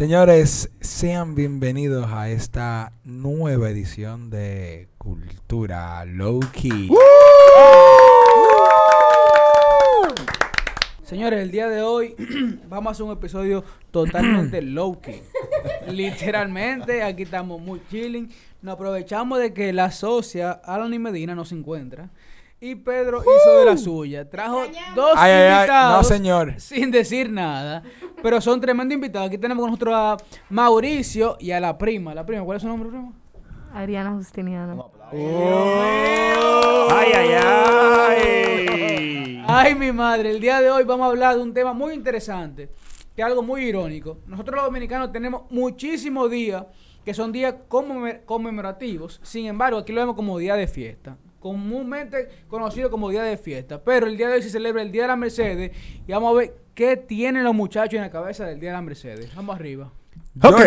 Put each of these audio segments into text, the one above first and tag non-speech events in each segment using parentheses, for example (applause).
Señores, sean bienvenidos a esta nueva edición de Cultura Low Key. Señores, el día de hoy (clears throat) vamos a hacer un episodio totalmente (clears throat) low key. Literalmente, aquí estamos muy chilling. Nos aprovechamos de que la socia Alan y Medina no se encuentra. Y Pedro hizo de la suya. Trajo dos Ay, ay, ay, invitados no, señor. sin decir nada. Pero son tremendos invitados. Aquí tenemos con nosotros a Mauricio y a la prima. La prima, ¿cuál es su nombre, prima? Ariana Justiniano. Ay, ay, ay. Ay, mi madre, el día de hoy vamos a hablar de un tema muy interesante, que es algo muy irónico. Nosotros los dominicanos tenemos muchísimos días que son días conmemor- conmemorativos, sin embargo, aquí lo vemos como día de fiesta, comúnmente conocido como día de fiesta, pero el día de hoy se celebra el Día de la Mercedes y vamos a ver qué tienen los muchachos en la cabeza del Día de la Mercedes. Vamos arriba. Yo, Ok.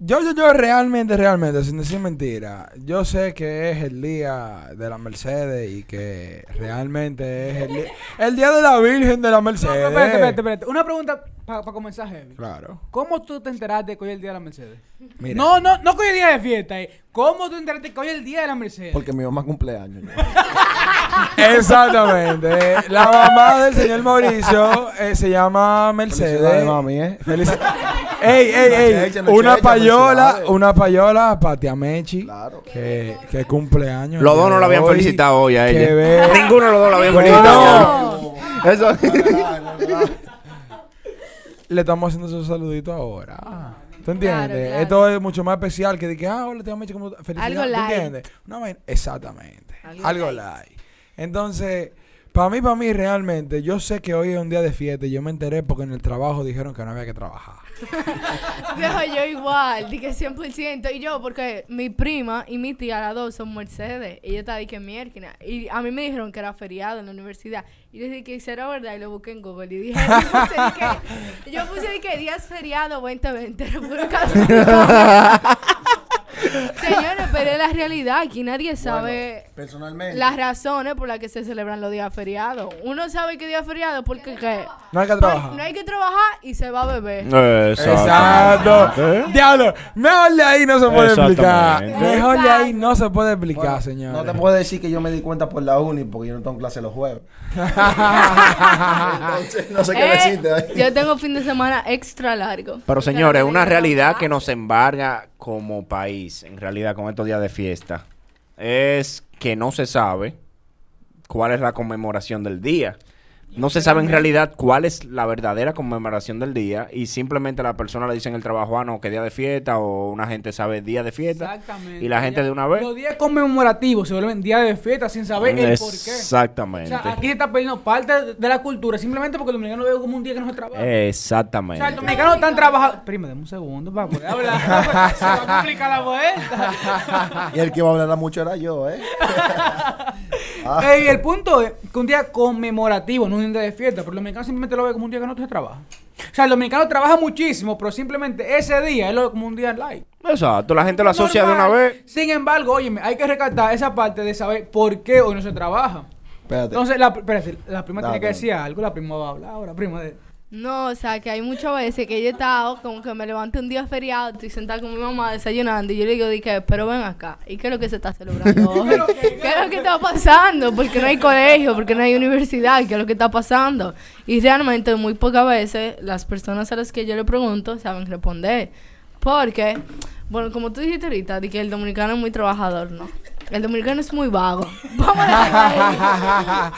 yo, yo, yo, realmente, realmente, sin decir mentira, yo sé que es el día de la Mercedes y que realmente es el, el día de la Virgen de la No, Mercedes. pero espérate, espérate, espérate. Una pregunta para comenzar heavy. Claro. ¿Cómo tú te enteraste que hoy es el Día de la Mercedes? Mira. No, no, no que hoy es día de fiesta. eh. ¿Cómo tú te enteraste que hoy es el Día de la Mercedes? Porque mi mamá cumpleaños. ¿no? Exactamente. La mamá del señor Mauricio eh, se llama Mercedes. Felicidades, mami, ¿eh? Felici- ey, ey, ey. Checha, no Una checha, payola, una payola para Tia Mechi. Claro. Que, que cumpleaños. Los el dos no la habían felicitado hoy a ella. Ninguno de los dos la habían No. felicitado. Eso. Le estamos haciendo su saludito ahora. ¿Tú entiendes? Claro, claro. Esto es mucho más especial que de que, ah, hola, Tia Mechi, como felicidades. Algo ¿Tú light. entiendes? Exactamente. Algo Algo light. light. Entonces, para mí, para mí realmente, yo sé que hoy es un día de fiesta y yo me enteré porque en el trabajo dijeron que no había que trabajar. (laughs) Dejo yo igual, dije 100%. Y yo, porque mi prima y mi tía, las dos, son Mercedes. Y yo estaba dije mierda. Y a mí me dijeron que era feriado en la universidad. Y yo dije que si era verdad y lo busqué en Google. Y dije, yo puse, que, yo puse que días feriado 2020. Era puro casualidad. Señores, pero es la realidad. Aquí nadie sabe Personalmente. las razones por las que se celebran los días feriados. Uno sabe que día es feriado porque ¿qué? No hay que Por- trabajar. no hay que trabajar y se va a beber. Exacto. ¿Eh? Diablo, mejor de ahí no se puede explicar. Mejor de ahí no se puede explicar, Bueno, señores. No te puedo decir que yo me di cuenta por la uni porque yo no tengo clase los jueves. (laughs) Entonces, no sé qué Eh, decirte. ahí. yo tengo fin de semana extra largo. Pero señores, una realidad que nos embarga como país, en realidad con estos días de fiesta, es que no se sabe cuál es la conmemoración del día. No se sabe en realidad cuál es la verdadera conmemoración del día y simplemente la persona le dice en el trabajo, ah, no, que día de fiesta o una gente sabe día de fiesta Exactamente. y la gente Ya- de una vez. Los días conmemorativos se vuelven días de fiesta sin saber el por qué. O Exactamente. sea, aquí se está perdiendo parte de la cultura simplemente porque el dominicano lo ve como un día que no se trabaja. O sea, el Exactamente. dominicano están trabajando. Prima, dame un segundo para poder hablar. (laughs) se va a complicar la vuelta. Y el que iba a hablar mucho era yo, ¿eh? (laughs) Ah. Ey, el punto es que un día conmemorativo, no un día de fiesta, pero el dominicano simplemente lo ve como un día que no se trabaja. O sea, el dominicano trabaja muchísimo, pero simplemente ese día lo ve como un día light. Exacto, la gente lo asocia de una vez. Sin embargo, óyeme, hay que rescatar esa parte de saber por qué hoy no se trabaja. Espérate. Entonces, la, espérate, la prima Dale, tiene que decir algo, la prima va a hablar ahora, prima de... No, o sea, que hay muchas veces que yo he estado como que me levanto un día feriado, estoy sentada con mi mamá desayunando y yo le digo, di que, pero ven acá, ¿y qué es lo que se está celebrando (laughs) hoy? ¿Qué es lo que está pasando? Porque no hay colegio, porque no hay universidad, ¿qué es lo que está pasando? Y realmente muy pocas veces las personas a las que yo le pregunto saben responder. Porque, bueno, como tú dijiste ahorita, de que el dominicano es muy trabajador, ¿no? El dominicano es muy vago. (laughs) Vamos a dejarlo ahí.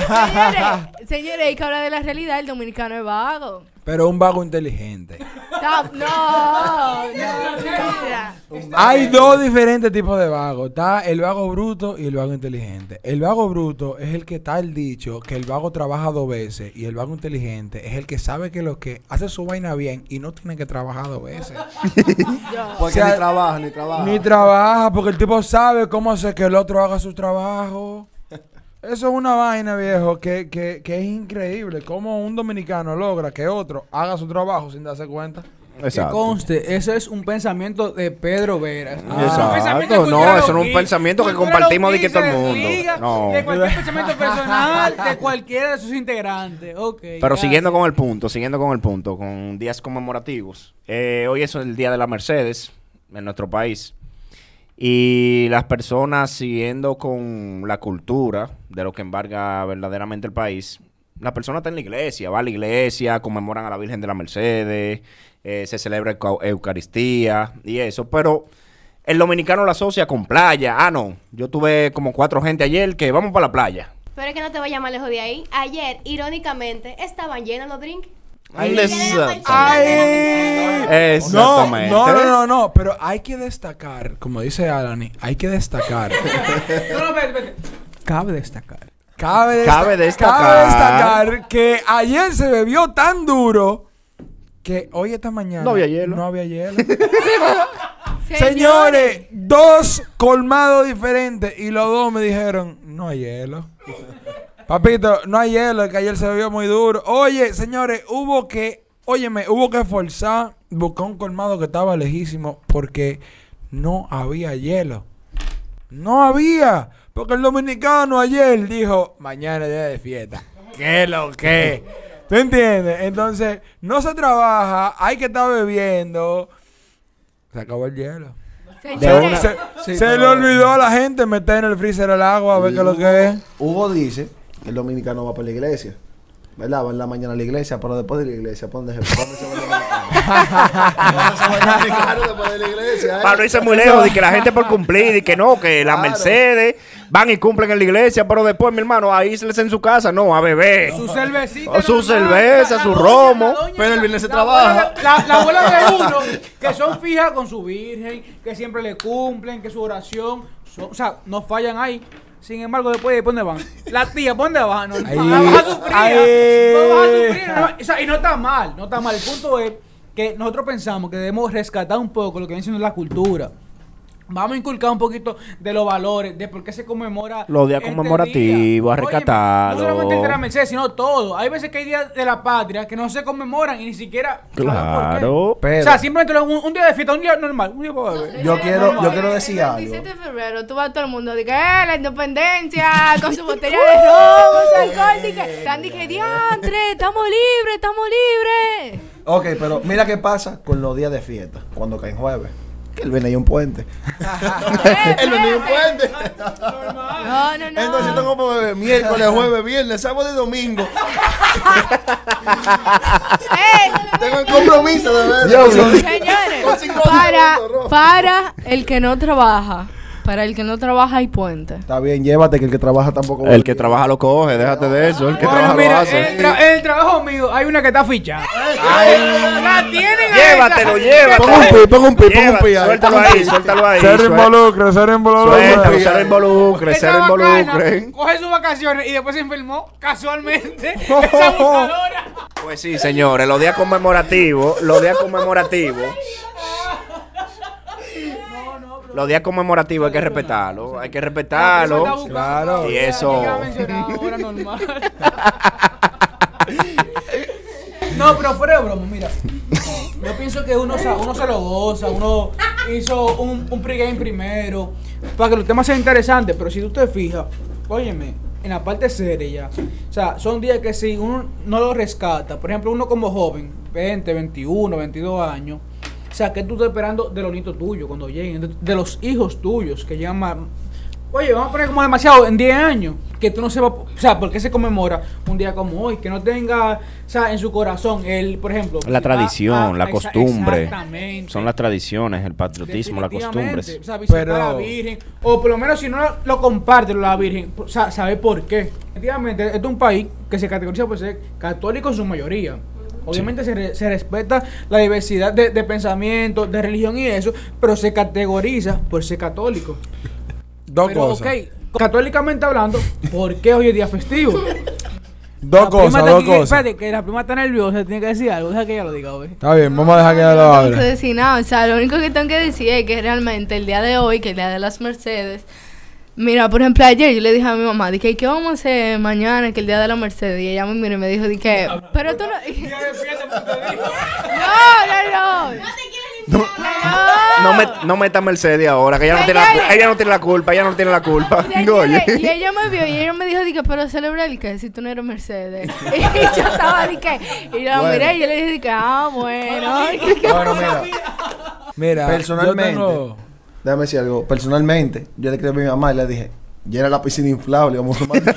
(laughs) Señores, señores, hay que hablar de la realidad, el dominicano es vago. Pero un vago inteligente. No, no, mira. Hay dos diferentes tipos de vagos. Está el vago bruto y el vago inteligente. El vago bruto es el que está el dicho que el vago trabaja dos veces y el vago inteligente es el que sabe que lo que hace su vaina bien y no tiene que trabajar dos veces. (laughs) Porque o sea, ni trabaja, ni trabaja. Ni trabaja porque el tipo sabe cómo hacer que el otro haga su trabajo. Eso es una vaina, viejo, que, que, que es increíble. Cómo un dominicano logra que otro haga su trabajo sin darse cuenta. Que Exacto. conste, eso es un pensamiento de Pedro Veras. Ah, Exacto. No, eso no es un pensamiento que compartimos de que todo el mundo. No. De cualquier pensamiento personal de cualquiera de sus integrantes. Ok. Pero gracias. siguiendo con el punto, siguiendo con el punto, con días conmemorativos. Eh, hoy es el Día de la Mercedes en nuestro país. Y las personas siguiendo con la cultura de lo que embarga verdaderamente el país. La persona está en la iglesia, va a la iglesia, conmemoran a la Virgen de la Mercedes, eh, se celebra Euca- Eucaristía y eso. Pero el dominicano lo asocia con playa. Ah, no. Yo tuve como cuatro gente ayer que vamos para la playa. Pero es que no te vayas más lejos de ahí. Ayer, irónicamente, estaban llenos los drinks. Exactamente. no, no, no, no, pero hay que destacar, como dice Alani, hay que destacar. (laughs) Cabe destacar. Cabe, desta- Cabe destacar. cabe destacar que ayer se bebió tan duro que hoy esta mañana No había hielo. No había hielo. (laughs) (laughs) Señores, dos colmados diferentes y los dos me dijeron, no hay hielo. Papito, no hay hielo, que ayer se bebió muy duro. Oye, señores, hubo que, óyeme, hubo que forzar, buscar un colmado que estaba lejísimo porque no había hielo. No había. Porque el dominicano ayer dijo, mañana es día de fiesta. ¿Qué lo que? ¿Tú entiendes? Entonces, no se trabaja, hay que estar bebiendo. Se acabó el hielo. Señores, Se, Sí, se le olvidó a la gente meter en el freezer el agua a ver qué es lo que es. Hugo dice el dominicano va para la iglesia. ¿Verdad? Va en la mañana a la iglesia, pero después de la iglesia, ¿para dónde se, ¿Dónde se va el dominicano? ¿Dónde se después de la iglesia? (laughs) no irse muy lejos, de que la gente por cumplir, y que no, que la Claro. Mercedes van y cumplen en la iglesia, pero después, mi hermano, a irse en su casa, no, a beber. Su cervecita. O su cerveza, la- su romo. doña, Pero el viernes se trabaja. La, la abuela de uno, que son fijas con su virgen, que siempre le cumplen, que su oración, son- o sea, no fallan ahí. Sin embargo, después, ¿de dónde van? La tía, ¿por dónde van? No, Ahí. no, vas a sufrir. No vas a sufrir. no, o sea, y no está mal, no está mal. El punto es que nosotros pensamos que debemos rescatar un poco lo que viene siendo la cultura. Vamos a inculcar un poquito de los valores, de por qué se conmemora. Los días este conmemorativos, a día. Rescatarlo. No solamente el de la Mercedes, sino todo. Hay veces que hay días de la patria que no se conmemoran y ni siquiera. Claro. Pero o sea, simplemente un, un día de fiesta, un día normal, un día para beber. yo quiero, yo quiero el decir algo. 27 de febrero, tú vas a todo el mundo, dice, eh, la independencia, con su botella de (laughs) romo, su alcohol, dice, están, dije, diantre, estamos libres, estamos libres. Ok, pero mira qué pasa con los días de fiesta, cuando caen jueves. Que el viernes hay un puente. (laughs) el viernes hay un puente. No, no, no. Entonces tengo para beber miércoles, jueves, viernes, sábado y domingo. Tengo el compromiso de ver. Dios mío. Con señores, para, para el que no trabaja, para el que no trabaja hay puente. Está bien, llévate que el que trabaja tampoco. El que trabaja lo coge, déjate de eso. El que Bueno, trabaja lo mira, hace. el, tra- el trabajo mío, hay una que está fichada. La tienen Llévatelo, llévatelo. Ponga un pi, ponga un pi, ponga un pi. ahí. Suéltalo ahí, suéltalo ahí. Ser involucre, ser involucre. Suéltalo, Esa- se lo involucre, se Esa lo bacana involucre. Coge sus vacaciones y después se enfermó casualmente. (laughs) esa abusadora. Pues sí, señores, los días conmemorativos, los días conmemorativos. Los días conmemorativos hay que respetarlo, hay que respetarlo. Claro. Y eso. Ya mencionaba, ahora normal. (laughs) No, pero fuera de broma, mira. Yo pienso que uno, se- uno se lo goza, uno hizo un, un pregame primero, para que los temas sean interesantes, pero si tú te fijas, óyeme, en la parte seria ya, o sea, son días que si uno no lo rescata, por ejemplo, uno como joven, 20, 21, 22 años, o sea, que tú estás esperando de los nietos tuyos cuando lleguen, de, de los hijos tuyos que llegan más... Oye, vamos a poner como demasiado en 10 años, que tú no sepas, o sea, ¿por qué se conmemora un día como hoy? Que no tenga, o sea, en su corazón, el, por ejemplo... La tradición, la costumbre. Exactamente. Son las tradiciones, el patriotismo, las costumbres. O sea, visitar Pero- a la Virgen. O por lo menos si no lo, lo comparte la Virgen, o sea, sabe por qué. Efectivamente, este es un país que se categoriza por ser católico en su mayoría. Obviamente se, re- se respeta la diversidad de, de pensamiento, de religión y eso, pero se categoriza por ser católico. (laughs) Dos pero, cosas. ok, católicamente hablando, ¿por qué hoy es día festivo? (laughs) Dos La prima cosas, dos aquí- cosas. Espérate, que la prima está nerviosa, tiene que decir algo, deja que ella lo diga, güey. Está bien, vamos a dejar que ella lo No tengo hable. que decir nada, o sea, lo único que tengo que decir es que realmente el día de hoy, que el día de las Mercedes, Mira, por ejemplo, ayer yo le dije a mi mamá, dije, ¿qué vamos a hacer mañana, que el día de la Mercedes? Y ella me miró y me dijo, dije, pero tú no... no, no, no. No, no, me, no meta Mercedes ahora, que ella no, tiene la, ella no tiene la culpa, ella no tiene la culpa. Oye. y ella me vio y ella me dijo, dije, pero celebra el que si tú no eres Mercedes. (laughs) y yo estaba, dije, y yo la Bueno. miré y yo le dije, dije, ah, bueno. Bueno, mira, (laughs) Mira, Personalmente. Déjame decir algo. Personalmente, yo le escribí a mi mamá y le dije, llena la piscina inflable, vamos a tomar. (laughs)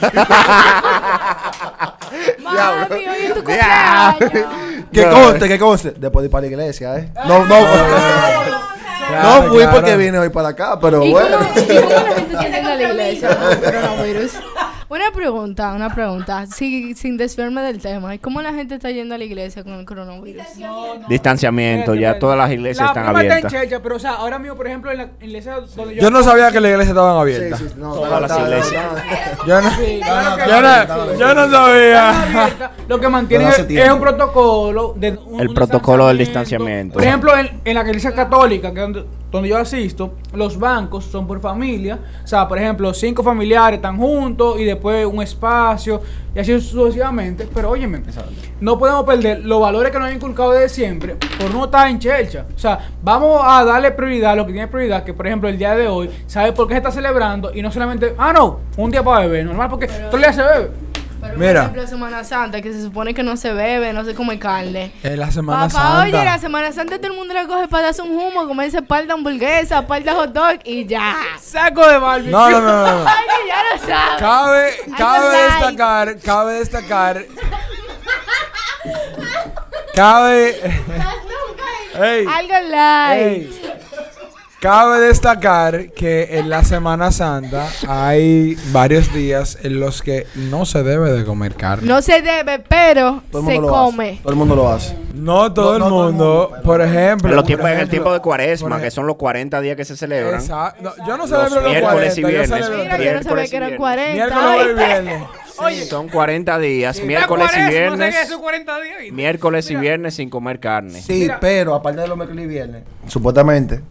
(laughs) Mami, hoy es tu cumpleaños. que No. conste, que conste. Después de ir para la iglesia, ¿eh? No, no. (laughs) Claro, no fui claro. porque vine hoy para acá, pero ¿Y bueno. cómo, y cómo la gente está yendo a la iglesia con el coronavirus? Una pregunta, una pregunta, sí, sin desviarme del tema. ¿Y cómo la gente está yendo a la iglesia con el coronavirus? Distanciamiento, ya todas las iglesias la están está en abiertas. Checha, pero o sea, ahora mismo, por ejemplo, en la iglesia donde yo... Yo no sabía que las iglesias estaban abiertas. sí, no, Todas no, las no, no, iglesias. no. Yo no, yo no, no sabía. abierta, lo que mantiene es, un protocolo de un- El un protocolo del distanciamiento. Por ejemplo, en, en la iglesia católica, que donde, yo asisto, los bancos son por familia. O sea, por ejemplo, cinco familiares están juntos y después un espacio y así sucesivamente. Pero óyeme, no podemos perder los valores que nos han inculcado desde siempre por no estar en chelcha. O sea, vamos a darle prioridad a lo que tiene prioridad, que por ejemplo el día de hoy, ¿sabe por qué se está celebrando? Y no solamente, ah, no, un día para beber, normal, porque todo el día se bebe. Mira. por ejemplo, Semana Santa, que se supone que no se bebe, no se come carne. En la Semana Papá, Santa. oye, la Semana Santa todo el mundo le coge para darse un humo, comerse par de hamburguesa, par de hot dog y ya. Saco de barbie. No, no, no, no. no. (laughs) Ay, que ya lo sabes. Cabe, cabe like. destacar, cabe destacar. Cabe. (laughs) Ey, Algo light. ey. Cabe destacar que en la Semana Santa hay varios días en los que no se debe de comer carne. No se debe, pero Todo se mundo come. hace. Todo el mundo lo hace. No todo No, el no todo el mundo, mundo, por ejemplo. En, los por tiempos, en el ejemplo, tiempo de cuaresma, que son los 40 días que se celebran. Exacto. No, yo no Los celebro los miércoles 40, y yo viernes. celebro Mira, los yo no sabía que y eran viernes. 40. Miércoles y viernes. Oye, Son 40 días, Está miércoles y cuaresma, no sé viernes. qué, esos 40 días. y- Miércoles y Mira, viernes sin comer carne. Sí, Mira. pero aparte de los miércoles y viernes, supuestamente,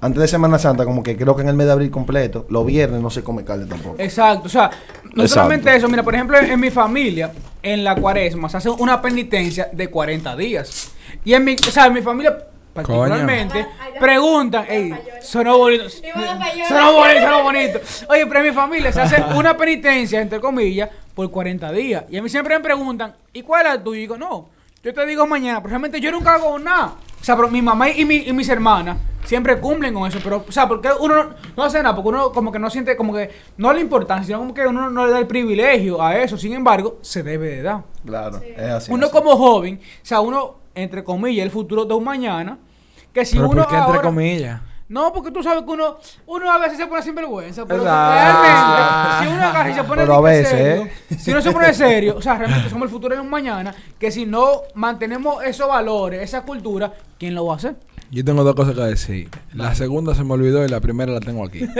antes de Semana Santa, como que creo que en el mes de abril completo, los viernes no se come carne tampoco. Exacto, o sea, no Exacto. solamente eso, mira, por ejemplo, en, en mi familia, en la cuaresma, se hace una penitencia de 40 días. Y en mi, o sea, en mi familia particularmente, preguntan, ey, sonó bonito, sonó bonito, sonó bonito. Oye, pero en mi familia se hace una penitencia, entre comillas, por 40 días. Y a mí siempre me preguntan, ¿y cuál es la tuya? Y digo, no, yo te digo mañana, pero realmente yo nunca hago nada. O sea, pero mi mamá y, mi- y mis hermanas siempre cumplen con eso. Pero, o sea, porque uno no, no hace nada, porque uno como que no siente, como que no la importancia, sino como que uno no le da el privilegio a eso. Sin embargo, se debe de dar. Claro, es así. uno así. como joven, o sea, uno, entre comillas, el futuro de un mañana, que si Pero uno ¿por qué entre comillas? No, porque tú sabes que uno, uno a veces se pone sinvergüenza, pero Exacto. realmente, si uno agarra y se pone Pero a veces, serio, ¿eh? si uno se pone serio, o sea, realmente somos el futuro de un mañana, que si no mantenemos esos valores, esa cultura, ¿quién lo va a hacer? Yo tengo dos cosas que decir. La segunda se me olvidó y la primera la tengo aquí. (laughs) (laughs)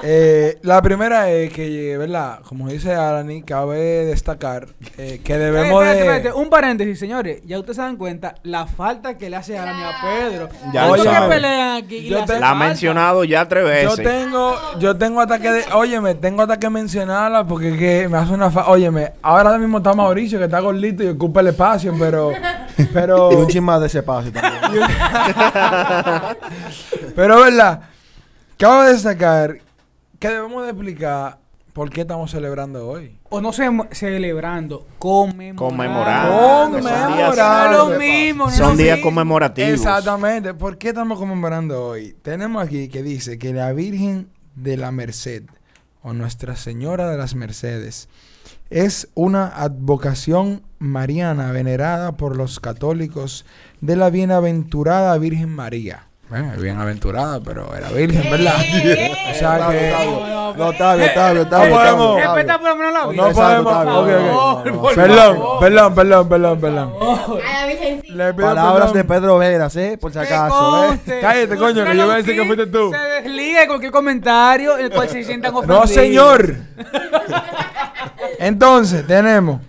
Eh, la primera es que, ¿verdad? Como dice Arani, cabe destacar eh, que debemos Espérate, de... espérate, un paréntesis, señores, ya ustedes se dan cuenta la falta que le hace Arani a Pedro. Ya ¿Por lo qué saben. pelean aquí? Y Yo le hace te- La ha falta? mencionado ya tres Yo veces. tengo, yo tengo hasta que, de- óyeme, tengo hasta que mencionarla porque es que me hace una fa óyeme, ahora mismo está Mauricio que está gordito y ocupa el espacio, pero, pero, Y un chin más de ese espacio también. (laughs) pero verdad, cabe destacar que debemos de explicar por qué estamos celebrando hoy. O no se celebrando, conmemorando. Conmemorando. Conmemorando. No es lo mismo, no Son lo días conmemorativos. Exactamente, ¿por qué estamos conmemorando hoy? Tenemos aquí que dice que la Virgen de la Merced o Nuestra Señora de las Mercedes es una advocación mariana venerada por los católicos de la bienaventurada Virgen María. Bueno, bienaventurada, pero era virgen, ¿verdad? o sea que... No, está bien, está bien, está No bien. podemos. Respeta por lo menos la vida. No podemos... Perdón, favor. perdón, perdón, perdón, perdón. A la virgencita. Palabras de. Pedro Veras, ¿eh? Por si acaso, ¿eh? Cállate, coño, que yo voy a decir que fuiste tú. Se desliga de cualquier comentario en el cual se sientan ofendidos. No, señor. Entonces, tenemos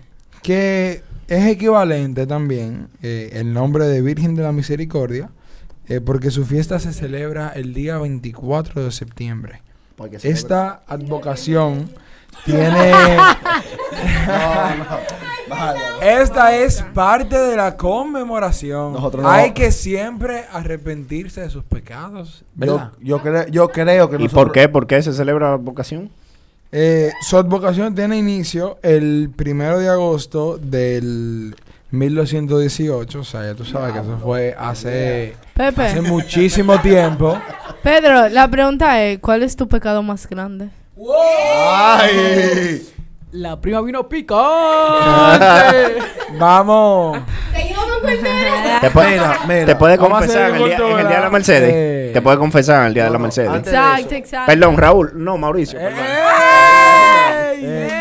que es equivalente también eh, el nombre de Virgen de la Misericordia, eh, porque su fiesta se celebra el día 24 de septiembre. Esta advocación (laughs) tiene... No, no. (laughs) Bájalo. Esta es parte de la conmemoración. Nosotros no- Hay que siempre arrepentirse de sus pecados. Yo, ¿Verdad? yo, creo, yo creo que ¿Y nosotros- por qué? ¿Por qué se celebra la vocación? Eh, su advocación tiene inicio el primero de agosto del 1218. O sea, ya tú sabes que eso fue hace, hace muchísimo tiempo. Pedro, la pregunta es, ¿cuál es tu pecado más grande? ¡Ay! La prima vino picante. (laughs) Vamos. (laughs) Te puede, Mira, mira. te puede Vamos a confesar en el, día, cultura. en el día de la Mercedes. Eh. Te puede confesar en el día de la Mercedes. Exacto, exacto. Perdón, Raúl. No, Mauricio. perdón.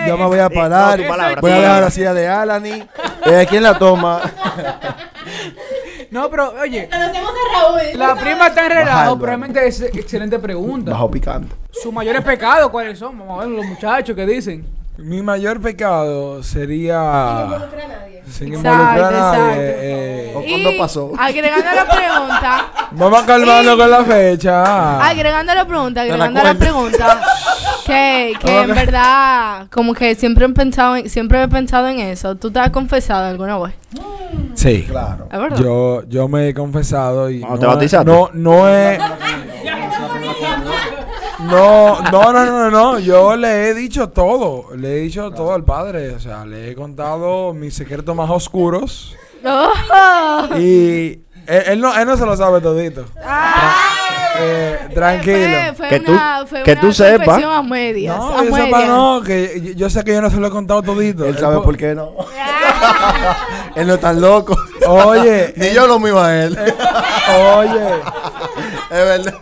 Yo me voy a parar. no, tu palabra, voy a dejar la silla de Alani. Eh, ¿Quién la toma? No, pero oye, Conocemos a Raúl. la prima está en relajo, realmente es excelente pregunta. Bajo picante. Sus mayores pecados, ¿cuáles son? Vamos a ver los muchachos que dicen. Mi mayor pecado sería... a nadie. Sin Exacto, involucrar a nadie. exacto. eh, ¿O cuándo pasó? agregando la pregunta, (laughs) vamos calmando con la fecha. agregando la pregunta, la agregando la cuenta. pregunta, (laughs) que, que en verdad, como que siempre he pensado en, siempre he pensado en eso. ¿Tú te has confesado alguna vez? Sí. Claro. ¿Es verdad? Yo, yo me he confesado y. ¿Cuándo te bautizaste? No, no es. (laughs) No, no, no, no, no. Yo le he dicho todo. Le he dicho todo al padre. O sea, le he contado mis secretos más oscuros. Oh. Y él, él no, él no se lo sabe todito. Eh, tranquilo. Fue, fue Que tú- una, fue que una tú sepas. a medias. No, a yo medias. sepa no, que yo, yo sé que yo no se lo he contado todito. Él sabe po- por qué no. (laughs) él no es tan loco. Oye, (laughs) Ni yo lo mismo a él. oye. es verdad.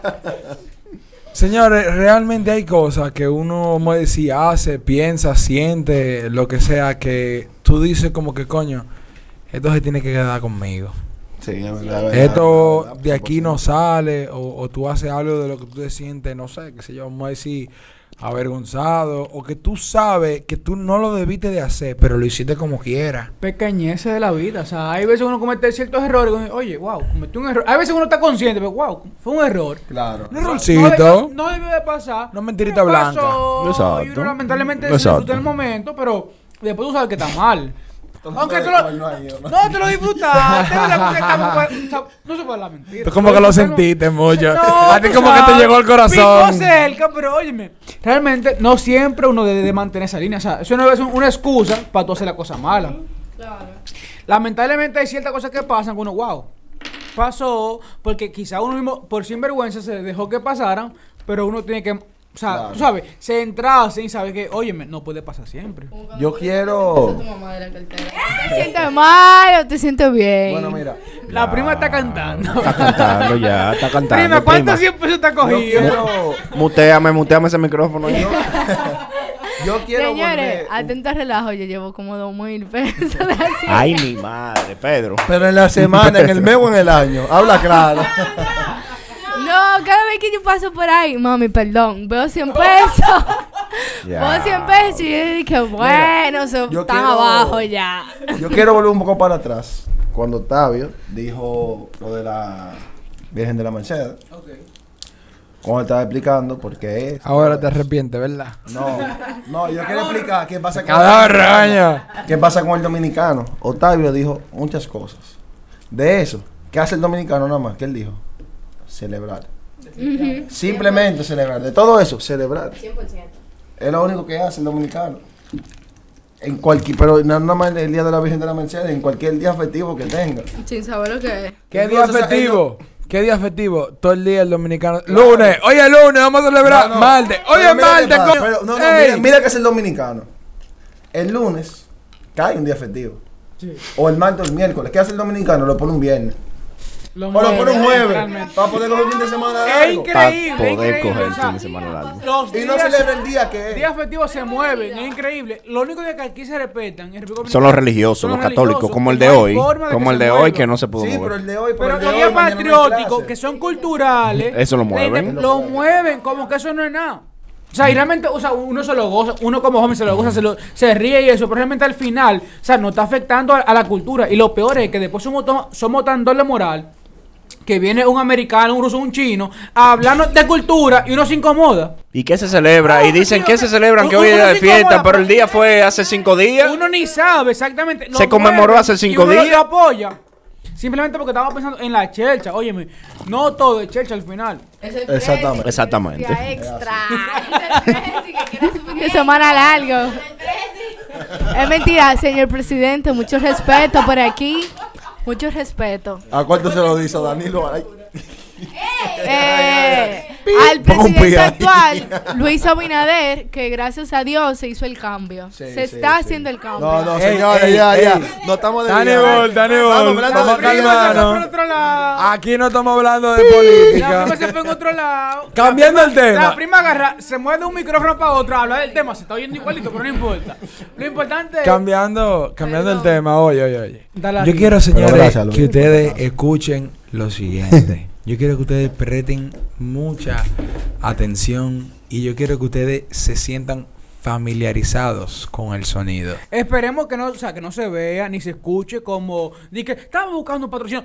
Señores, realmente hay cosas que uno, como decía, hace, piensa, siente, lo que sea, que tú dices como que, coño, esto se tiene que quedar conmigo. Sí, es verdad. es verdad, Esto verdad, de aquí no sale, o, o tú haces algo de lo que tú te sientes, no sé, qué sé yo, vamos a decir, avergonzado, o que tú sabes que tú no lo debiste de hacer, pero lo hiciste como quiera. Pequeñeces de la vida. O sea, hay veces uno comete ciertos errores. uno, Oye, wow, cometí un error. Hay veces uno está consciente, pero wow, fue un error. Claro. Un No, errorcito. debió- no debió de pasar. Una mentirita Pero blanca. pasó, Exacto. Y uno lamentablemente se Exacto. disfruta el momento, pero después tú sabes que está mal. Aunque tú no, lo, no no. no, te lo disfrutaste, (laughs) no se puede la mentira. Tú como que lo sentiste mucho. No, (laughs) a ti tú como que te llegó al corazón. Picó cerca, pero óyeme, realmente no siempre uno debe de mantener esa línea. O sea, eso no es un- una excusa para tú hacer la cosa mala. Lamentablemente hay ciertas cosas que pasan que uno, wow, pasó, porque quizá uno mismo por sinvergüenza se dejó que pasaran, pero uno tiene que, o sea, Claro. tú sabes, centrarse y saber que, óyeme, no puede pasar siempre. Yo quiero. Tu mamá de la cartera. (laughs) ¿Te sientes mal o te sientes bien? Bueno, mira. La prima está cantando. Está cantando ya, está cantando. prima, ¿cuántos prima. 100 pesos está Yo cogido? quiero. Muteame, muteame ese micrófono. ya. (laughs) Yo quiero. Señores, volver- atento al relajo, yo llevo como dos mil pesos de. Ay, mi madre, Pedro. Pero en la semana, en el mes o en el año. Habla claro. No, cada vez que yo paso por ahí, mami, perdón, veo 100 pesos. (laughs) Veo 100 pesos y yo dije, bueno, se yo están quiero- abajo ya. Yo quiero volver un poco para atrás. Cuando Octavio dijo lo de la Virgen de la Mercedes. Cuando estaba explicando por qué es. Ahora te arrepientes, ¿verdad? No, no, yo quiero explicar qué pasa con Cada raña. ¿Qué pasa con el dominicano? Octavio dijo muchas cosas. De eso, ¿qué hace el dominicano nada más? ¿Qué él dijo? Celebrar. Simplemente celebrar. De todo eso, celebrar. 100%. Es lo único que hace el dominicano. En cualquier, pero no nada más el día de la Virgen de la Mercedes, en cualquier día festivo que tenga. Sin saber lo que es. ¿Qué día festivo? ¿Qué día festivo? Todo el día el dominicano. Lunes, oye lunes, vamos a celebrar. No, no. Martes, mira qué martes. pero no, mira, mira que es el dominicano. El lunes cae un día festivo. O el martes o el miércoles. ¿Qué hace el dominicano? Lo pone un viernes. Lo O lo pone un jueves. Para poder coger un fin de semana Es largo. increíble. Para es poder increíble, coger el o sea, fin de semana largo. Los Y no días- celebra el día que es. días festivos se mueven, es increíble. Lo único que aquí se respetan Son los religiosos, son los católicos, como el de hoy. Como el se de hoy que no se pudo Sí, pero el de hoy, pero, Pero el de los hoy, días patrióticos, que son culturales, (laughs) Eso lo le- mueven. le- Lo mueven como que eso no es nada. O sea, y realmente, o sea, uno se lo goza, uno como joven se lo goza, se, lo- se ríe y eso, pero realmente al final, o sea, no está afectando a, a la cultura. Y lo peor es que después somos, to- somos tan doble moral que viene un americano, un ruso, un chino, a hablarnos de cultura y uno se incomoda. ¿Y qué se celebra? No, y dicen tío, que se celebran que hoy es día de fiesta, incomoda, pero el día fue hace cinco días. Uno ni sabe exactamente. lo Se conmemoró hace cinco y uno lo- días. Lo apoya. Simplemente porque estaba pensando en la chelcha. Óyeme, no todo es chelcha al final. Exactamente. Exactamente. Día extra. De semana largo. Es mentira, señor presidente. Mucho respeto por aquí. Mucho respeto. ¿A cuánto se lo dice Danilo? Eh, al presidente actual, Luis Abinader, que gracias a Dios se hizo el cambio. Sí, se sí, está sí. haciendo el cambio. No, no, señores, ey, ya, ya. ey. No estamos de Dani. Bol, Dani Bol, hablando vamos de a calmarnos. por otro lado. Aquí no estamos hablando de La política. prima se fue en otro lado. Cambiando el tema. La prima agarra, se mueve de un micrófono para otro, habla del tema, se está oyendo igualito, pero no importa. Lo importante es. Cambiando, cambiando el tema, oye, oye, oye. Yo quiero, señores, que ustedes escuchen lo siguiente. (laughs) Yo quiero que ustedes presten mucha atención y yo quiero que ustedes se sientan familiarizados con el sonido. Esperemos que no, o sea, que no se vea ni se escuche como di que estamos buscando un patrocinio.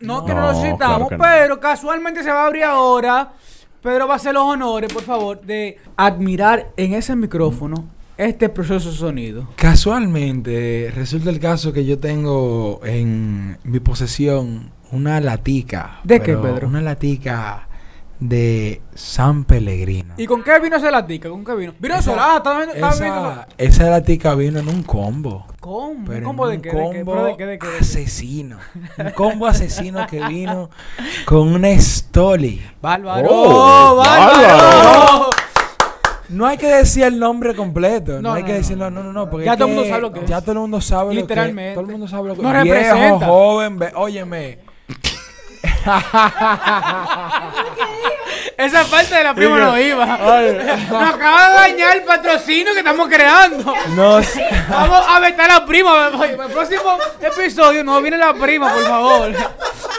No, que no lo necesitamos, claro que no. pero casualmente se va a abrir ahora. Pedro va a hacer los honores, por favor, de admirar en ese micrófono este proceso de sonido. Casualmente, resulta el caso que yo tengo en mi posesión una latica. ¿De qué, Pedro? Una latica de San Pellegrino. ¿Y con qué vino se la tica? ¿Con qué vino? Vino Esa- sola, viendo, está viendo. esa, esa latica vino en un combo. ¿Cómo? ¿Un Pero combo de un qué? ¿De qué? combo ¿Pero de qué? ¿De qué? ¿De qué? asesino. Un combo asesino que vino con una Stoli. ¡Bárbaro! Oh, ¡Bárbaro! No hay que decir el nombre completo. No, No, hay no, que no. decirlo. No, no, no. Porque Ya es todo el mundo sabe lo que Ya es. todo el mundo sabe lo que Literalmente. Todo el mundo sabe lo que Nos Viejo, representa. joven, ve- óyeme. Esa parte de la prima no iba. Nos acaba de dañar el patrocinio que estamos creando. Vamos a vetar a la prima. El próximo episodio no viene la prima, por favor.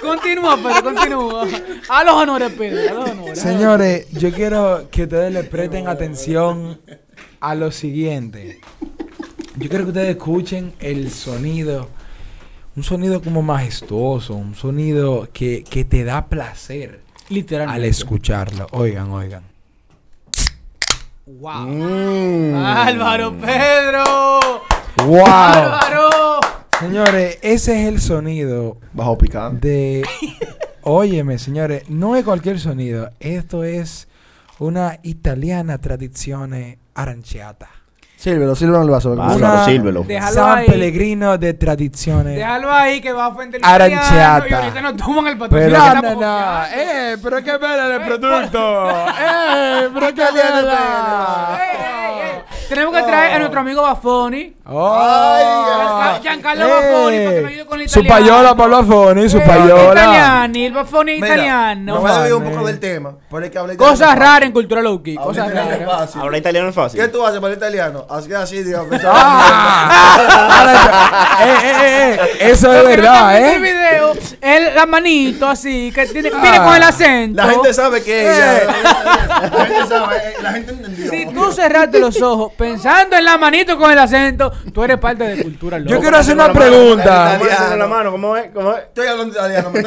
Continúa, Pedro, continúa. A los honores, Pedro. A los honores. Señores, yo quiero que ustedes le presten atención a lo siguiente. Yo quiero que ustedes escuchen el sonido. Un sonido como majestuoso, un sonido que, que te da placer Literalmente. al escucharlo. Oigan, oigan. Wow. Mm. Álvaro, Pedro. ¡Wow! Álvaro. Señores, ese es el sonido Bajo picante. de... Óyeme, señores, no es cualquier sonido. Esto es una italiana tradizione aranciata. Sírvelo, sírvelo en el vaso. Bárbaro, Una sírvelo. Déjalo San ahí. Pellegrino de tradizione Déjalo ahí que va a ofender el Aranciata. italiano Y ahorita nos toman el patrocinio. Pero que no, estamos no, no. Eh, pero qué bella el producto. (laughs) eh, pero qué ey, ey. Tenemos que traer a nuestro amigo Bafoni. Oh. Giancarlo Bafoni, para que nos ayude con el Su italiano. payola Pablo Afoni, su Eh, payola. Italiani, el Bafoni Mira, italiano. No me desvío un poco del tema. Pero es que habla Cosas italiano raras en cultura low key. Cosas Habla italiano raras. fácil. Habla italiano es fácil. ¿Qué tú haces para el italiano? Así así, digamos. Ah. (laughs) eh, eh, eh, eh, Eso es verdad, En el ¿eh? video, el, la manito así, que tiene, Ah. viene con el acento. La gente sabe que ella. Eh. La gente sabe, eh, la gente entendió. Si tú cerraste los ojos pensando en la manito con el acento, tú eres parte de cultura. Yo quiero hacer una Con la mano, pregunta. la ¿Cómo es mano? ¿Cómo es? ¿Cómo es? Estoy hablando italiano, me. (laughs)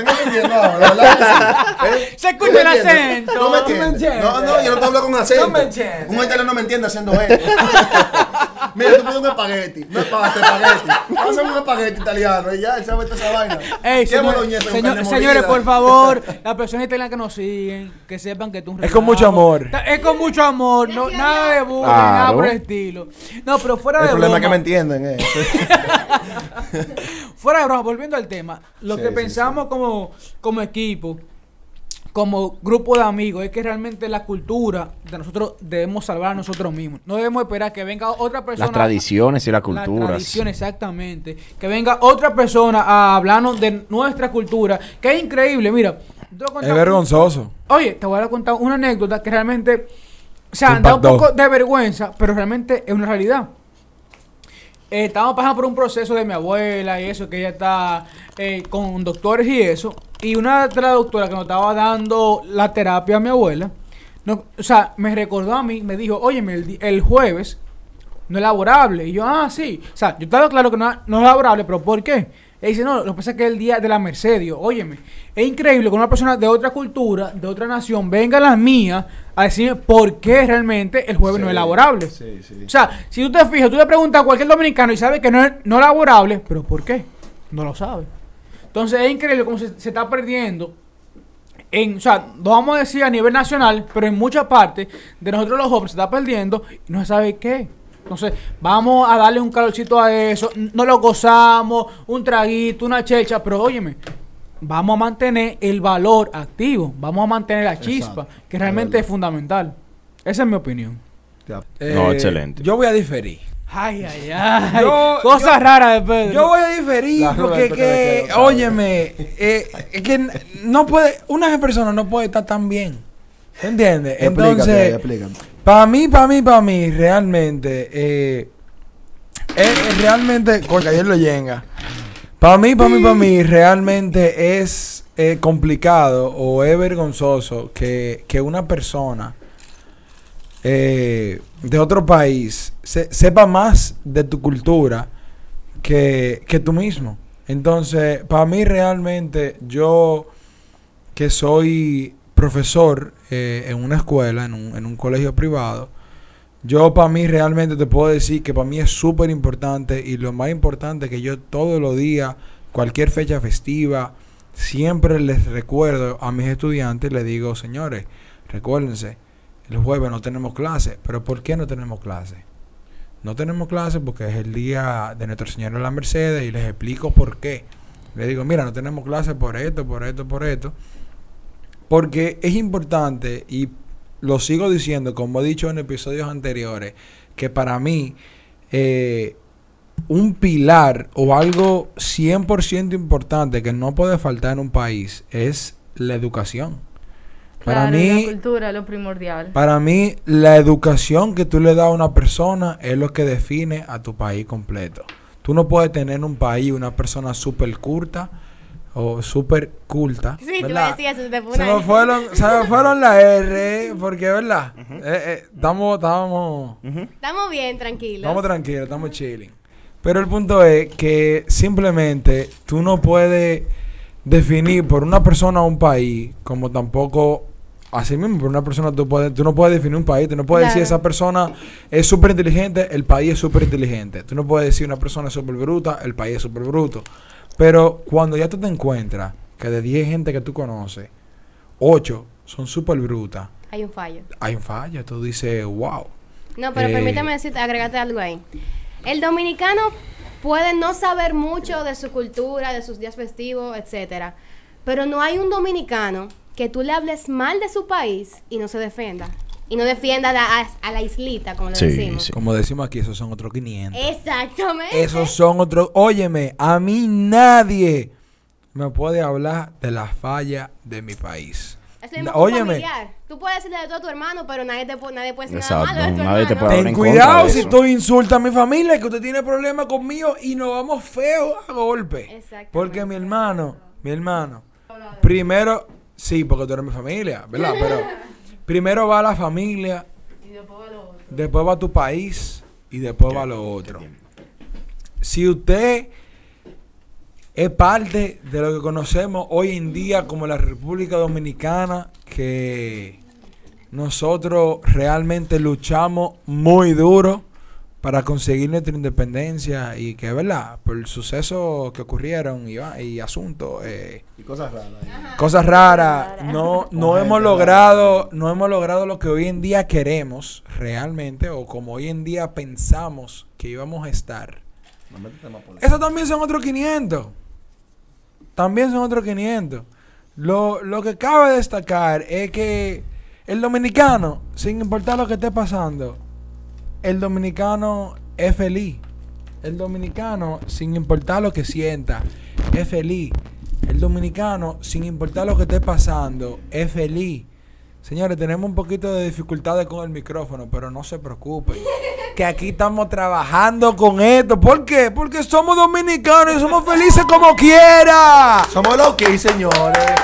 ¿Eh? Se escucha ¿Tú me el acento. No me entiendes. No, no, yo no te hablo con acento. Tú me entiendes. Un italiano no me entiende haciendo esto. (laughs) Mira, tú pides un espagueti. No es para espagueti. Pásame un espagueti italiano y ya, él sabe toda esa vaina. Ey, ¿Qué señor- señores, por favor, las personas italianas que nos siguen, que sepan que tú un Es con mucho amor. Es con mucho amor, no, nada de Claro. nada por el estilo. No, pero fuera El de problema es que broma, me entienden, eh. (laughs) fuera de broma, volviendo al tema, lo Sí, que sí, pensamos como, como equipo, como grupo de amigos, es que realmente la cultura de nosotros debemos salvar a nosotros mismos. No debemos esperar que venga otra persona. Las tradiciones y la La cultura. tradición, exactamente. Que venga otra persona a hablarnos de nuestra cultura, que es increíble. Mira, Es vergonzoso. Oye, te voy a contar una anécdota que realmente, o sea, da un poco de vergüenza, pero realmente es una realidad. Eh, estábamos pasando por un proceso de mi abuela y eso, que ella está eh, con doctores y eso. Y una de las doctoras que nos estaba dando la terapia a mi abuela, no, o sea, me recordó a mí, me dijo, oye, el, jueves no es laborable. Y yo, ah, sí. O sea, yo estaba claro que no, no es laborable, pero ¿por qué? Y dice, no, lo que pasa es que es el día de la Mercedes. Óyeme, es increíble que una persona de otra cultura, de otra nación, venga a la mía a decirme por qué realmente el jueves no es laborable. Sí, sí. O sea, si tú te fijas, tú le preguntas a cualquier dominicano y sabe que no es no laborable, pero ¿por qué? No lo sabe. Entonces es increíble cómo se, se está perdiendo. En, o sea, no vamos a decir a nivel nacional, pero en muchas partes de nosotros los jóvenes se está perdiendo y no se sabe qué. Entonces, vamos a darle un calorcito a eso, no lo gozamos, un traguito, una checha, pero óyeme, vamos a mantener el valor activo, vamos a mantener la chispa, Exacto. que realmente Es fundamental. Esa es mi opinión. Ya. No, excelente. Yo voy a diferir. Ay, ay, ay. Yo- Cosas yo- raras de Pedro. Yo voy a diferir porque que, óyeme, eh, es que no puede, una persona no puede estar tan bien. ¿Se entiende? Explícate, Entonces, para mí, para mí, para mí, realmente, eh, es, es realmente, coño, ayer lo llega. Para mí, para mí, para mí, realmente es eh, complicado o es vergonzoso que, que una persona eh, de otro país se- sepa más de tu cultura que, que tú mismo. Entonces, para mí realmente, yo que soy profesor eh, en una escuela, en un, en un colegio privado, yo para mí realmente te puedo decir que para mí es súper importante y lo más importante que yo todos los días, cualquier fecha festiva, siempre les recuerdo a mis estudiantes, les digo, señores, recuérdense, el jueves no tenemos clase, pero ¿por qué no tenemos clase? No tenemos clase porque es el día de Nuestro Señor de la Mercedes y les explico por qué. Les digo, mira, no tenemos clase por esto, por esto, por esto. Porque es importante y lo sigo diciendo, como he dicho en episodios anteriores, que para mí eh, un pilar o algo 100% importante que no puede faltar en un país es la educación. Para Claro, mí, la cultura es lo primordial. para mí, la educación que tú le das a una persona es lo que define a tu país completo. Tú no puedes tener en un país una persona súper culta o súper culta. Sí, a decir eso, se me fueron, se me (laughs) fueron la R, porque verdad. Eh, eh, estamos, estamos, Estamos bien, tranquilos. estamos tranquilos, estamos chilling. Pero el punto es que simplemente tú no puedes definir por una persona un país como tampoco así mismo por una persona tú puedes tú no puedes definir un país tú no puedes decir Claro. esa persona es súper inteligente el país es súper inteligente tú no puedes decir una persona es súper bruta el país es súper bruto pero cuando ya tú te encuentras que de 10 gente que tú conoces 8 son súper brutas Hay un fallo. hay un fallo tú dices wow No, pero Eh, permítame decirte, agregarte algo ahí. El dominicano puede no saber mucho de su cultura, de sus días festivos, etcétera, pero no hay un dominicano que tú le hables mal de su país y no se defenda. Y no defienda a la, a la islita, como Sí, decimos. sí. como decimos aquí esos son otros 500 Exactamente. Esos son otros. Óyeme, a mí nadie me puede hablar de la falla de mi país. Es lo mismo Na- con Óyeme, familiar. Tú puedes decirle de todo a tu hermano, pero nadie te nadie puede decir Exacto, nada malo de tu nadie te hermano. puede hablar ten en cuidado si eso. tú insultas a mi familia, que usted tiene problemas conmigo y nos vamos feo a golpe. Exactamente. Porque mi hermano, mi hermano, primero, sí, porque tú eres mi familia, ¿verdad? Pero primero va la familia, después va tu país y después va lo otro. Si usted es parte de lo que conocemos hoy en día como la República Dominicana, que nosotros realmente luchamos muy duro para conseguir nuestra independencia y que, ¿verdad? Por el suceso que ocurrieron y, va- y asuntos, eh, Y cosas raras. cosas raras, no, (laughs) no hemos logrado, no hemos logrado lo que hoy en día queremos realmente o como hoy en día pensamos que íbamos a estar. Eso también son otros 500. También son otros 500. Lo, lo que cabe destacar es que el dominicano, sin importar lo que esté pasando, el dominicano es feliz. El dominicano, sin importar lo que sienta, es feliz. El dominicano, sin importar lo que esté pasando, es feliz. Señores, tenemos un poquito de dificultades con el micrófono, pero no se preocupen. Que aquí estamos trabajando con esto. ¿Por qué? Porque somos dominicanos y somos felices como quiera. Somos los que, señores.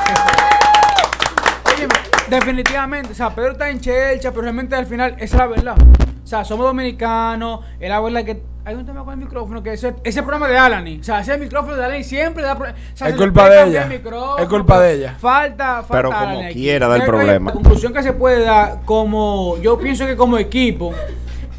Oye, definitivamente, o sea, Pedro está en chelcha, pero realmente al final esa es la verdad. O sea, somos dominicanos, es la verdad que hay un tema con el micrófono que ese, ese programa de Alani. O sea, ese micrófono de Alani siempre da. pro- o sea, Es se culpa de ella. el Es culpa de ella. Falta, falta. Pero como Alani aquí. quiera da el problema. La conclusión que se puede dar, como. Yo pienso que como equipo.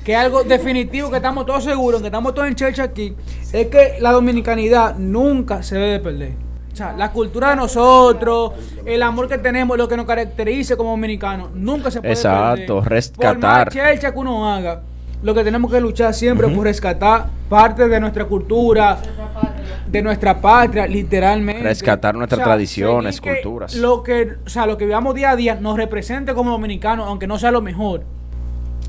Que algo definitivo que estamos todos seguros, que estamos todos en church aquí, es que la dominicanidad nunca se debe de perder. Sea, la cultura de nosotros, el amor que tenemos, lo que nos caracteriza como dominicanos, nunca se puede Exacto, perder. rescatar. Por más chelcha que uno haga, lo que tenemos que luchar siempre es por rescatar parte de nuestra cultura, de nuestra patria, literalmente. Rescatar nuestras tradiciones, culturas. Lo que, o sea, lo que vivamos día a día nos represente como dominicanos, aunque no sea lo mejor.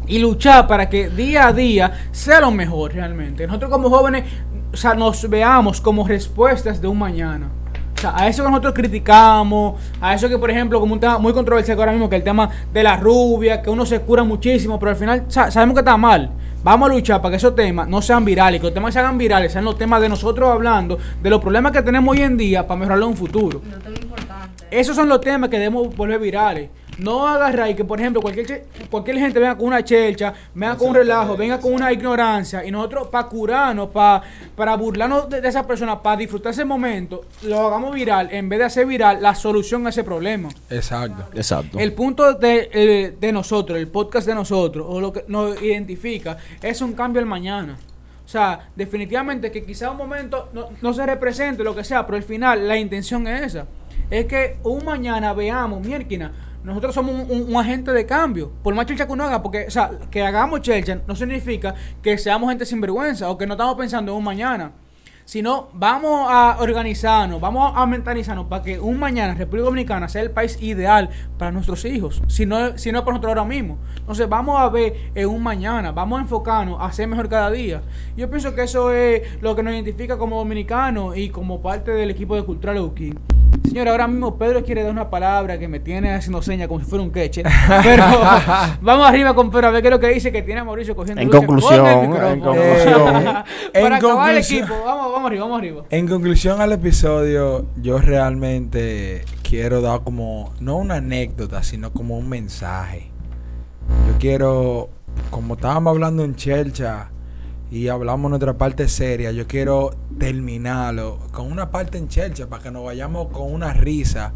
Y luchar para que día a día sea lo mejor realmente. Nosotros como jóvenes, o sea, nos veamos como respuestas de un mañana. Sea, a eso que nosotros criticamos, a eso que, por ejemplo, como un tema muy controversial ahora mismo, que el tema de la rubia, que uno se cura muchísimo, pero al final sa- sabemos que está mal. Vamos a luchar para que esos temas no sean virales, que los temas se hagan virales, sean los temas de nosotros hablando, de los problemas que tenemos hoy en día para mejorarlo en un futuro. No. Esos son los temas que debemos volver virales. No agarrar y que, por ejemplo, cualquier, cualquier gente venga con una chelcha, venga con un relajo, venga con una ignorancia, y nosotros, para curarnos, pa- para burlarnos de, de esa persona, para disfrutar ese momento, lo hagamos viral, en vez de hacer viral la solución a ese problema. Exacto. Exacto. El punto de, eh, de nosotros, el podcast de nosotros, o lo que nos identifica, es un cambio al mañana. O sea, definitivamente que quizá un momento no, no se represente lo que sea, pero al final la intención es esa. Es que un mañana veamos, mierquina, nosotros somos un, agente de cambio. Por más chelcha que uno haga, porque, o sea, que hagamos chelcha no significa que seamos gente sinvergüenza o que no estamos pensando en un mañana sino vamos a organizarnos, vamos a mentalizarnos para que un mañana República Dominicana sea el país ideal para nuestros hijos, si no, si no para nosotros ahora mismo. Entonces vamos a ver en un mañana, vamos a enfocarnos a ser mejor cada día. Yo pienso que eso es lo que nos identifica como dominicanos y como parte del equipo de Cultural Euquín. Señora, ahora mismo Pedro quiere dar una palabra que me tiene haciendo señas como si fuera un queche. (laughs) Pero vamos arriba con Pedro a ver qué es lo que dice que tiene a Mauricio cogiendo En lucha conclusión, con el en conclusión. (laughs) Para En acabar el conclusión. equipo, vamos, vamos arriba, vamos arriba. En conclusión al episodio, yo realmente quiero dar como, no una anécdota, sino como un mensaje. Yo quiero, como estábamos hablando en Chelcha y hablamos nuestra parte seria, yo quiero terminarlo con una parte en Chelcha para que nos vayamos con una risa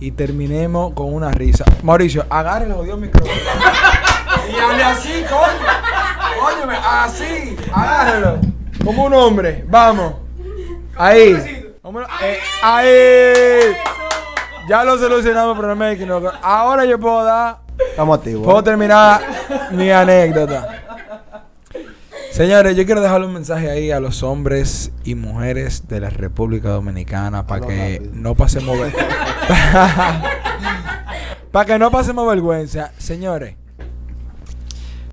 y terminemos con una risa. Mauricio, agárrelo, Dios micrófono. y hable así, coño. Óyeme, así, agárrelo. Como un hombre, vamos. Ahí. Eh, ahí. Ya lo solucionamos el problema de Equinox. Ahora yo puedo dar. Estamos activos. Puedo terminar mi anécdota. Señores, yo quiero dejarle un mensaje ahí a los hombres y mujeres de la República Dominicana para que rápido. no pasemos (laughs) para que no pasemos vergüenza. Señores,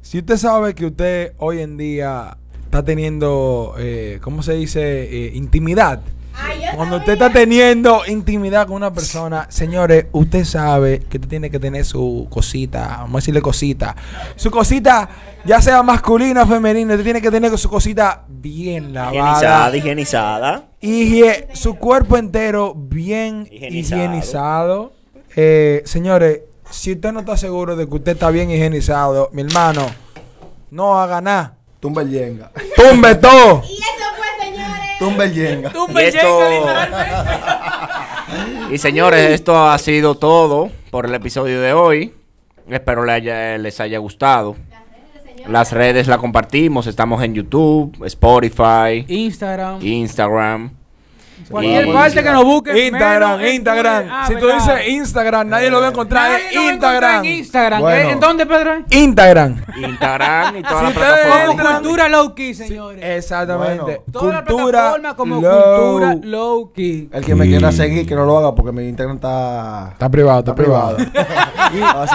si usted sabe que usted hoy en día está teniendo, eh, ¿cómo se dice? Eh, intimidad. Cuando usted está teniendo intimidad con una persona, señores, usted sabe que usted tiene que tener su cosita, vamos a decirle cosita. Su cosita, ya sea masculina o femenina, usted tiene que tener su cosita bien lavada. Higienizada, higienizada. Higie- su cuerpo entero bien Higienizado. higienizado. Eh, señores, si usted no está seguro de que usted está bien higienizado, mi hermano, no haga nada. Tumba el yenga. Tumbe todo. Y eso fue, señores. Tumba el yenga. Y esto... (laughs) y señores, esto ha sido todo por el episodio de hoy. Espero le haya- les haya gustado. Las redes la compartimos. Estamos en YouTube, Spotify, Instagram. Instagram. Cualquier parte que nos busque. Instagram, menos en Instagram. Ah, si tú verdad. dices Instagram, nadie lo va a encontrar. Nadie encontrar Instagram. En Instagram. Bueno. ¿En dónde, Pedro? Instagram. Instagram y todas Si las plataformas. Como entran- cultura low key, señores. Exactamente. Bueno. Toda la cultura plataforma como low. cultura low key. El que me quiera seguir, que no lo haga porque mi Instagram está. Está privado, está, privado. (laughs)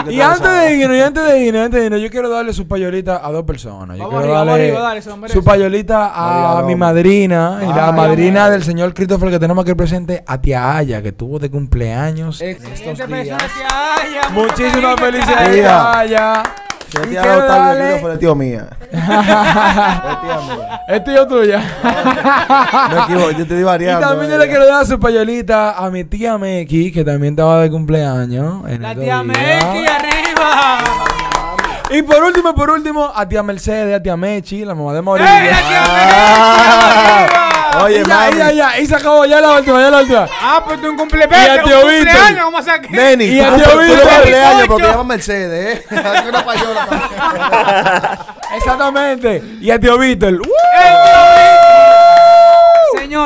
Y antes de irnos, y antes de irnos, antes de irnos, yo quiero darle su payolita a dos personas. Yo Vamos quiero arriba, vamos darle arriba, dale, su payolita a mi madrina y la madrina del señor Christopher que tenemos aquí presente, a tía Aya, que tuvo de cumpleaños en estos Excelente días. mucha Muchísimas felicidades, tía Aya. Si el Y tío quiero Octavio darle- Guido fue el tío mía. (laughs) Es tío tuya. (laughs) Me equivoco, yo te di Y variando. también yo eh. le quiero dar su payolita a mi tía Meki, que también estaba de cumpleaños. En La tía. Melky arriba. Y por último, por último, a tía Mercedes, a tía Mechi, la mamá de ¡Eh, Morilla. la tía Ah. Oye, y ya, mami. y ya, ya, y se acabó, ya la última, ya la última. Ah, pues tú un Y cumpleaños. a tío un Víctor. cumpleaños, vamos a. Neni, Y a tú, tío Víctor. no cumpleaños Bizcocho. porque llama Mercedes, ¿eh? (laughs) Una payola. (laughs) Exactamente. Y a tío Víctor. ¡uh!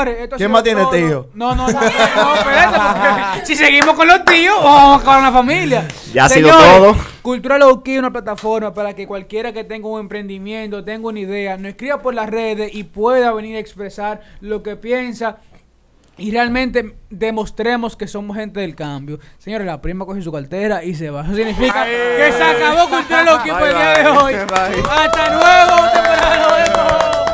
Señores, esto ha ¿Quién más tiene tío? No, no, no, no, espérate, porque (laughs) si seguimos con los tíos, vamos con la familia. Ya ha sido todo. Cultura Low Key es una plataforma para que cualquiera que tenga un emprendimiento, tenga una idea, nos escriba por las redes y pueda venir a expresar lo que piensa. Y realmente demostremos que somos gente del cambio. Señores, la prima coge su cartera y se va. Eso significa que se acabó Cultura Low Key por el día de hoy. Bye. Hasta luego, temporada.